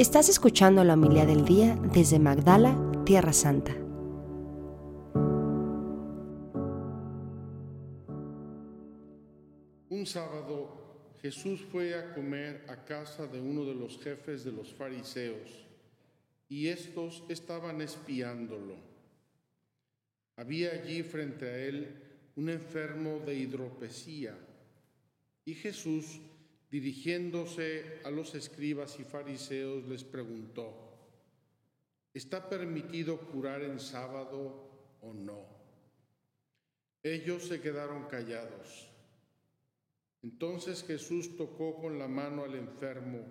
Estás escuchando la humildad del día desde Magdala, Tierra Santa. Un sábado Jesús fue a comer a casa de uno de los jefes de los fariseos y estos estaban espiándolo. Había allí frente a él un enfermo de hidropesía y Jesús dirigiéndose a los escribas y fariseos, les preguntó, ¿está permitido curar en sábado o no? Ellos se quedaron callados. Entonces Jesús tocó con la mano al enfermo,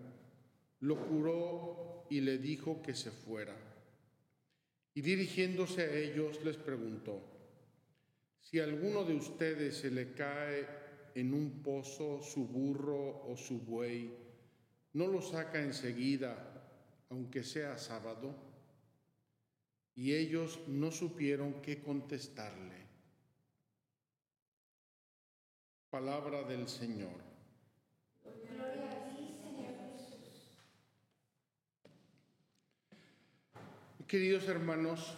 lo curó y le dijo que se fuera. Y dirigiéndose a ellos les preguntó, si a alguno de ustedes se le cae en un pozo su burro o su buey, no lo saca enseguida, aunque sea sábado. Y ellos no supieron qué contestarle. Palabra del Señor. Queridos hermanos,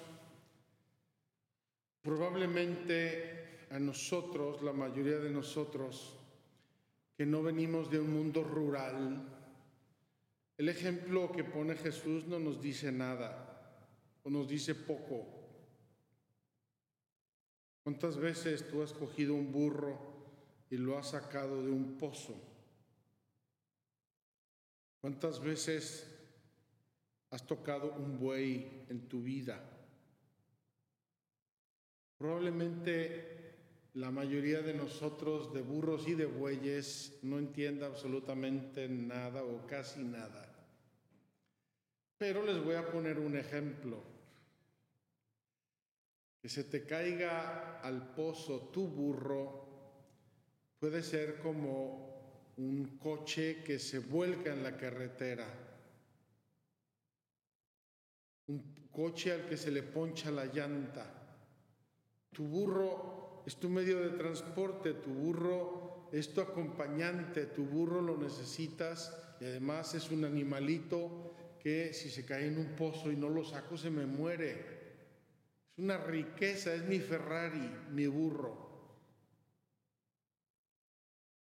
probablemente a nosotros, la mayoría de nosotros, que no venimos de un mundo rural, el ejemplo que pone Jesús no nos dice nada o nos dice poco. ¿Cuántas veces tú has cogido un burro y lo has sacado de un pozo? ¿Cuántas veces has tocado un buey en tu vida? Probablemente la mayoría de nosotros de burros y de bueyes no entienda absolutamente nada o casi nada. Pero les voy a poner un ejemplo. Que se te caiga al pozo tu burro puede ser como un coche que se vuelca en la carretera. Un coche al que se le poncha la llanta. Tu burro es tu medio de transporte, tu burro es tu acompañante, tu burro lo necesitas y además es un animalito que si se cae en un pozo y no lo saco se me muere. Es una riqueza, es mi Ferrari, mi burro.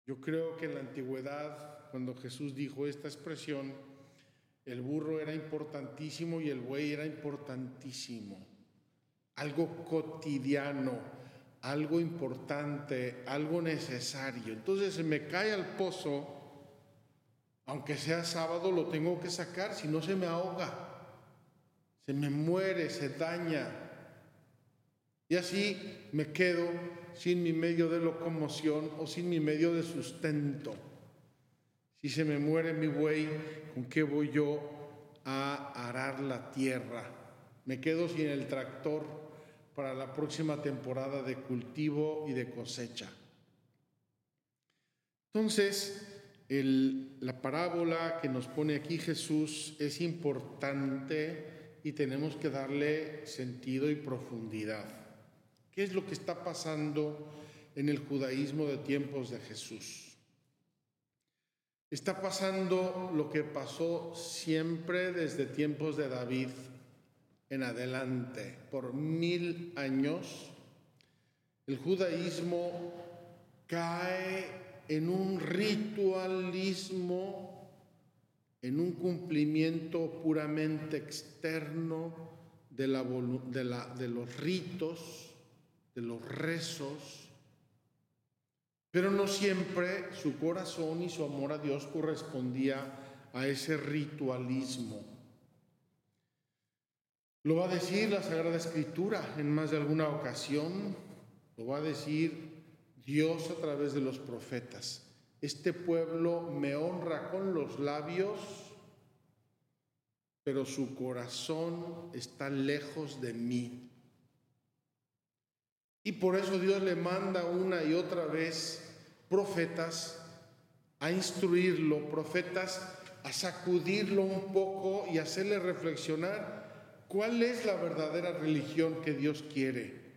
Yo creo que en la antigüedad, cuando Jesús dijo esta expresión, el burro era importantísimo y el buey era importantísimo. Algo cotidiano, algo importante, algo necesario. Entonces se me cae al pozo, aunque sea sábado, lo tengo que sacar, si no se me ahoga, se me muere, se daña. Y así me quedo sin mi medio de locomoción o sin mi medio de sustento. Si se me muere mi buey, ¿con qué voy yo a arar la tierra? Me quedo sin el tractor para la próxima temporada de cultivo y de cosecha. Entonces, la parábola que nos pone aquí Jesús es importante y tenemos que darle sentido y profundidad. ¿Qué es lo que está pasando en el judaísmo de tiempos de Jesús? Está pasando lo que pasó siempre desde tiempos de David en adelante, por mil años, el judaísmo cae en un ritualismo, en un cumplimiento puramente externo de, los ritos, de los rezos, pero no siempre su corazón y su amor a Dios correspondía a ese ritualismo. Lo va a decir la Sagrada Escritura en más de alguna ocasión, lo va a decir Dios a través de los profetas. Este pueblo me honra con los labios, pero su corazón está lejos de mí. Y por eso Dios le manda una y otra vez profetas a instruirlo, profetas a sacudirlo un poco y hacerle reflexionar ¿Cuál es la verdadera religión que Dios quiere?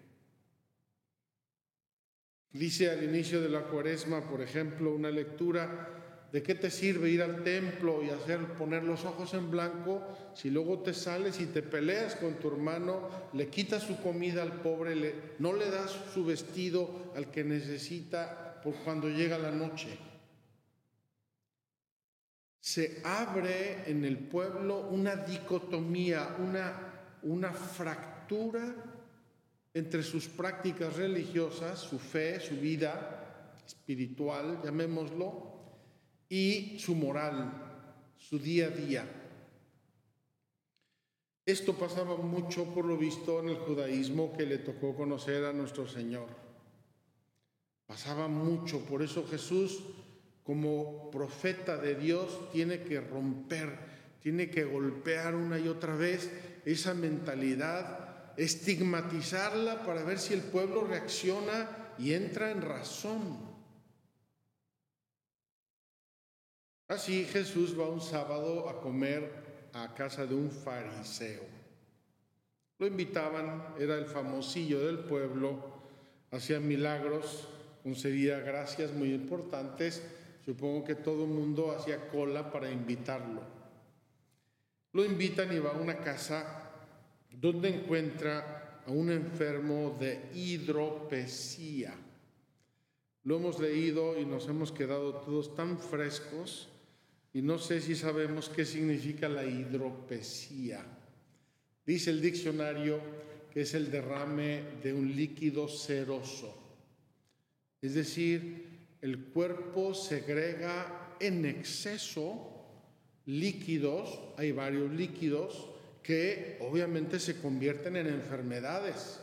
Dice al inicio de la cuaresma, por ejemplo, una lectura, ¿De qué te sirve ir al templo y hacer poner los ojos en blanco si luego te sales y te peleas con tu hermano, le quitas su comida al pobre, no le das su vestido al que necesita por cuando llega la noche? Se abre en el pueblo una dicotomía, una, una fractura entre sus prácticas religiosas, su fe, su vida espiritual, llamémoslo, y su moral, su día a día. Esto pasaba mucho, por lo visto, en el judaísmo que le tocó conocer a nuestro Señor. Pasaba mucho, por eso Jesús, como profeta de Dios, tiene que romper, tiene que golpear una y otra vez esa mentalidad, estigmatizarla para ver si el pueblo reacciona y entra en razón. Así Jesús va un sábado a comer a casa de un fariseo. Lo invitaban, era el famosillo del pueblo, hacía milagros, concedía gracias muy importantes. Supongo que todo el mundo hacía cola para invitarlo. Lo invitan y va a una casa donde encuentra a un enfermo de hidropesía. Lo hemos leído y nos hemos quedado todos tan frescos y no sé si sabemos qué significa la hidropesía. Dice el diccionario que es el derrame de un líquido ceroso. Es decir, el cuerpo segrega en exceso líquidos, hay varios líquidos que obviamente se convierten en enfermedades.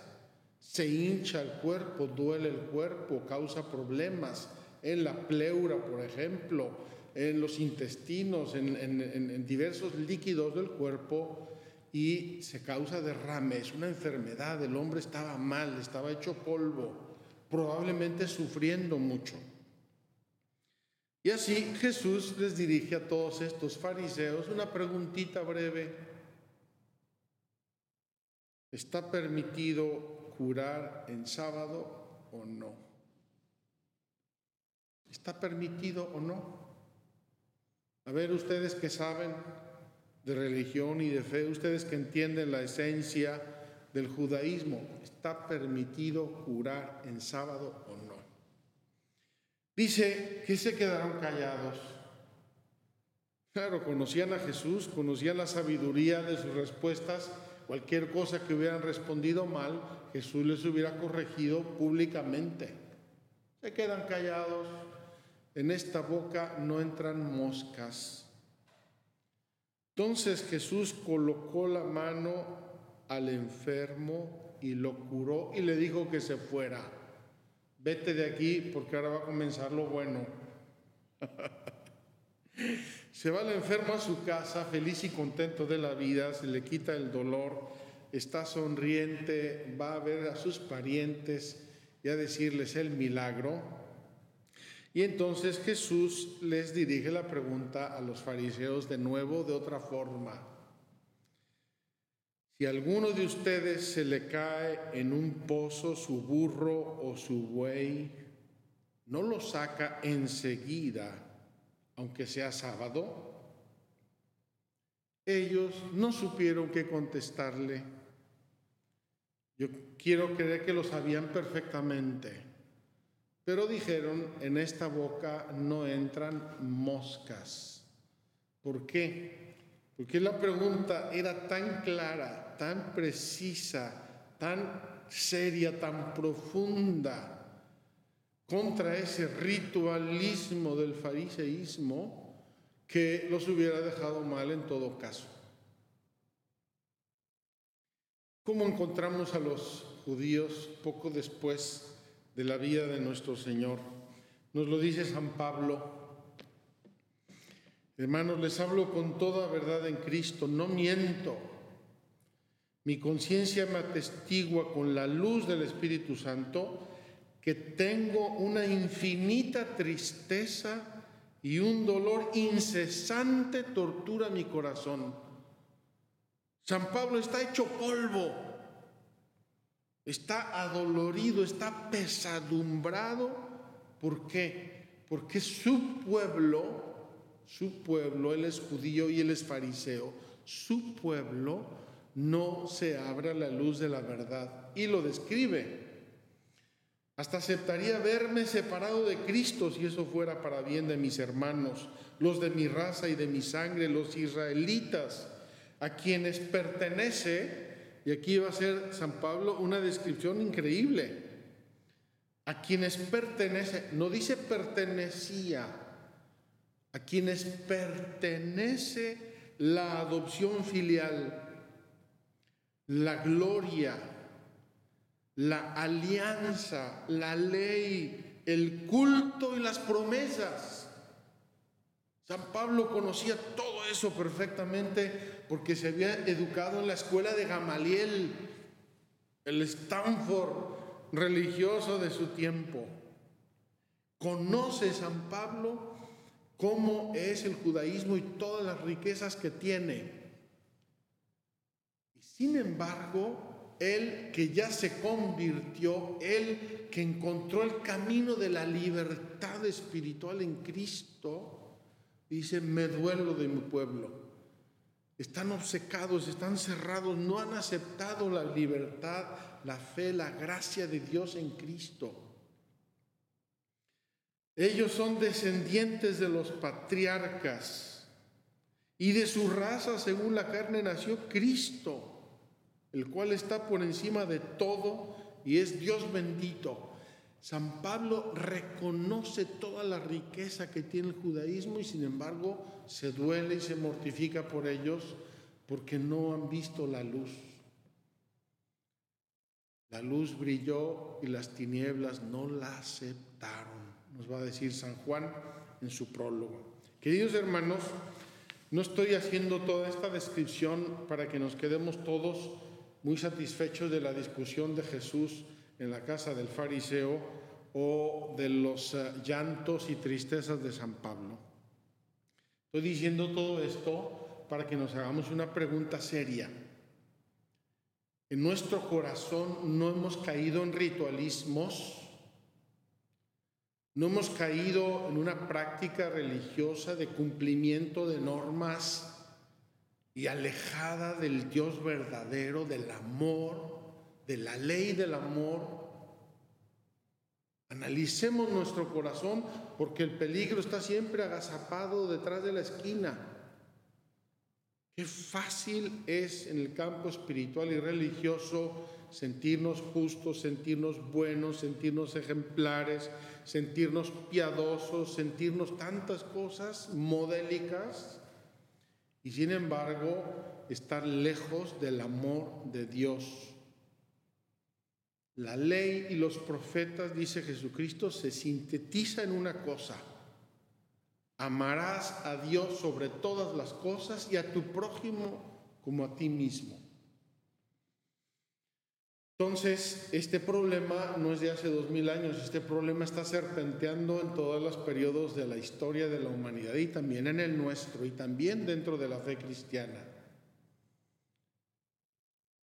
Se hincha el cuerpo, duele el cuerpo, causa problemas en la pleura, por ejemplo, en los intestinos, en, diversos líquidos del cuerpo y se causa derrame. Es una enfermedad, el hombre estaba mal, estaba hecho polvo, probablemente sufriendo mucho. Y así Jesús les dirige a todos estos fariseos una preguntita breve. ¿Está permitido curar en sábado o no? ¿Está permitido o no? A ver, ustedes que saben de religión y de fe, ustedes que entienden la esencia del judaísmo, ¿está permitido curar en sábado o no? Dice que se quedaron callados. Claro, conocían a Jesús, conocían la sabiduría de sus respuestas. Cualquier cosa que hubieran respondido mal, Jesús les hubiera corregido públicamente. Se quedan callados en esta boca no entran moscas. Entonces Jesús colocó la mano al enfermo y lo curó y le dijo que se fuera. Vete de aquí porque ahora va a comenzar lo bueno. se va el enfermo a su casa feliz y contento de la vida, se le quita el dolor, está sonriente, va a ver a sus parientes y a decirles el milagro. Y entonces Jesús les dirige la pregunta a los fariseos de nuevo de otra forma. Si alguno de ustedes se le cae en un pozo su burro o su buey, ¿no lo saca enseguida, aunque sea sábado? Ellos no supieron qué contestarle. Yo quiero creer que lo sabían perfectamente. Pero dijeron, en esta boca no entran moscas. ¿Por qué? Porque la pregunta era tan clara, tan precisa, tan seria, tan profunda contra ese ritualismo del fariseísmo que los hubiera dejado mal en todo caso. ¿Cómo encontramos a los judíos poco después de la vida de nuestro Señor. Nos lo dice San Pablo. Hermanos, les hablo con toda verdad en Cristo, no miento. Mi conciencia me atestigua con la luz del Espíritu Santo que tengo una infinita tristeza y un dolor incesante tortura mi corazón. San Pablo está hecho polvo está adolorido, está pesadumbrado. ¿Por qué? Porque su pueblo su pueblo, él es judío y él es fariseo, su pueblo no se abra la luz de la verdad. Y lo describe. Hasta aceptaría verme separado de Cristo si eso fuera para bien de mis hermanos, los de mi raza y de mi sangre, los israelitas, a quienes pertenece, y aquí va a ser San Pablo una descripción increíble, a quienes pertenece, no dice pertenecía, a quienes pertenece la adopción filial, la gloria, la alianza, la ley, el culto y las promesas. San Pablo conocía todo eso perfectamente porque se había educado en la escuela de Gamaliel, el Stanford religioso de su tiempo. Conoce San Pablo cómo es el judaísmo y todas las riquezas que tiene. Sin embargo, él que ya se convirtió, él que encontró el camino de la libertad espiritual en Cristo, dice, me duelo de mi pueblo. Están obcecados, están cerrados, no han aceptado la libertad, la fe, la gracia de Dios en Cristo. Ellos son descendientes de los patriarcas y de su raza, según la carne, nació Cristo el cual está por encima de todo y es Dios bendito. San Pablo reconoce toda la riqueza que tiene el judaísmo y sin embargo se duele y se mortifica por ellos porque no han visto la luz. La luz brilló y las tinieblas no la aceptaron, nos va a decir San Juan en su prólogo. Queridos hermanos, no estoy haciendo toda esta descripción para que nos quedemos todos muy satisfechos de la discusión de Jesús en la casa del fariseo o de los eh, llantos y tristezas de San Pablo. Estoy diciendo todo esto para que nos hagamos una pregunta seria. En nuestro corazón no hemos caído en ritualismos, no hemos caído en una práctica religiosa de cumplimiento de normas y alejada del Dios verdadero, del amor, de la ley del amor. Analicemos nuestro corazón porque el peligro está siempre agazapado detrás de la esquina. Qué fácil es en el campo espiritual y religioso sentirnos justos, sentirnos buenos, sentirnos ejemplares, sentirnos piadosos, sentirnos tantas cosas modélicas y sin embargo estar lejos del amor de Dios. La ley y los profetas, dice Jesucristo, se sintetiza en una cosa. Amarás a Dios sobre todas las cosas y a tu prójimo como a ti mismo. Entonces, este problema no es de hace dos mil años, este problema está serpenteando en todos los periodos de la historia de la humanidad y también en el nuestro y también dentro de la fe cristiana.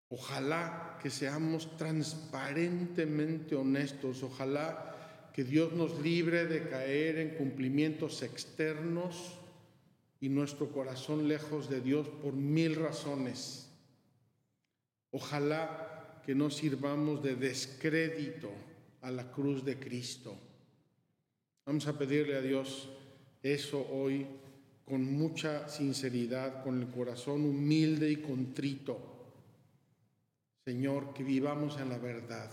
Ojalá que seamos transparentemente honestos, ojalá que Dios nos libre de caer en cumplimientos externos y nuestro corazón lejos de Dios por mil razones. Ojalá que no sirvamos de descrédito a la cruz de Cristo. Vamos a pedirle a Dios eso hoy con mucha sinceridad, con el corazón humilde y contrito. Señor, que vivamos en la verdad,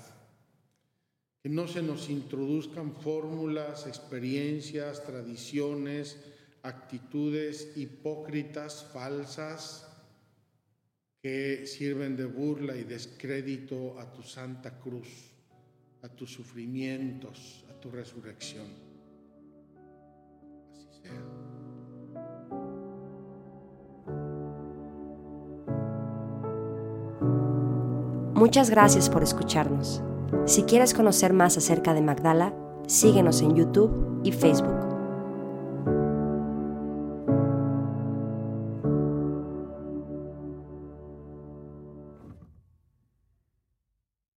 que no se nos introduzcan fórmulas, experiencias, tradiciones, actitudes hipócritas, falsas, que sirven de burla y descrédito a tu santa cruz, a tus sufrimientos, a tu resurrección. Así sea. Muchas gracias por escucharnos. Si quieres conocer más acerca de Magdala, síguenos en YouTube y Facebook.